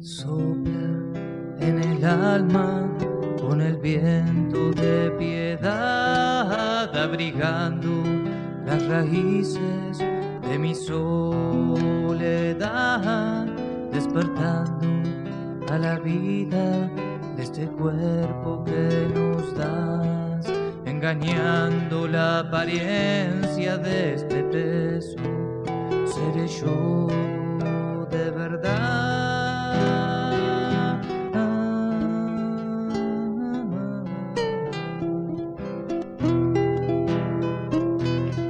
Sopla en el alma con el viento de piedad, abrigando las raíces de mi soledad, despertando a la vida de este cuerpo que nos das, engañando la apariencia de este peso, seré yo de verdad.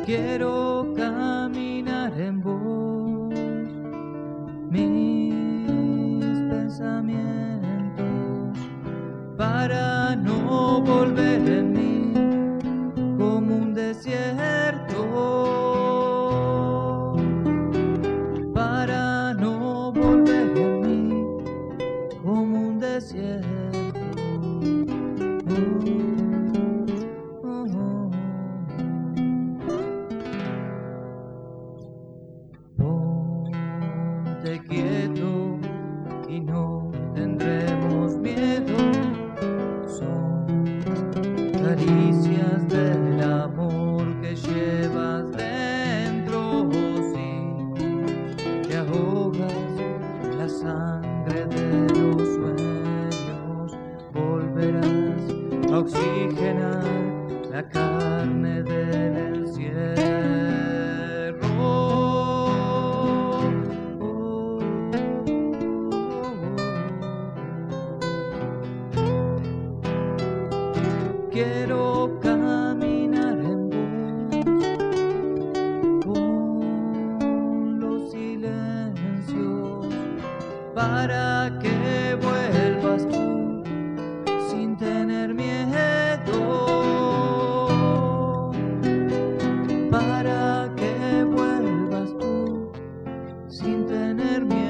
Quiero caminar en vos, mis pensamientos, para no volver en mí como un desierto. Para no volver en mí como un desierto. Quieto y no tendremos miedo. Son caricias del amor que llevas dentro, sí, que ahogas la sangre de los sueños, volverás a oxigenar la carne Quiero caminar en vos con los silencios para que vuelvas tú sin tener miedo. Para que vuelvas tú sin tener miedo.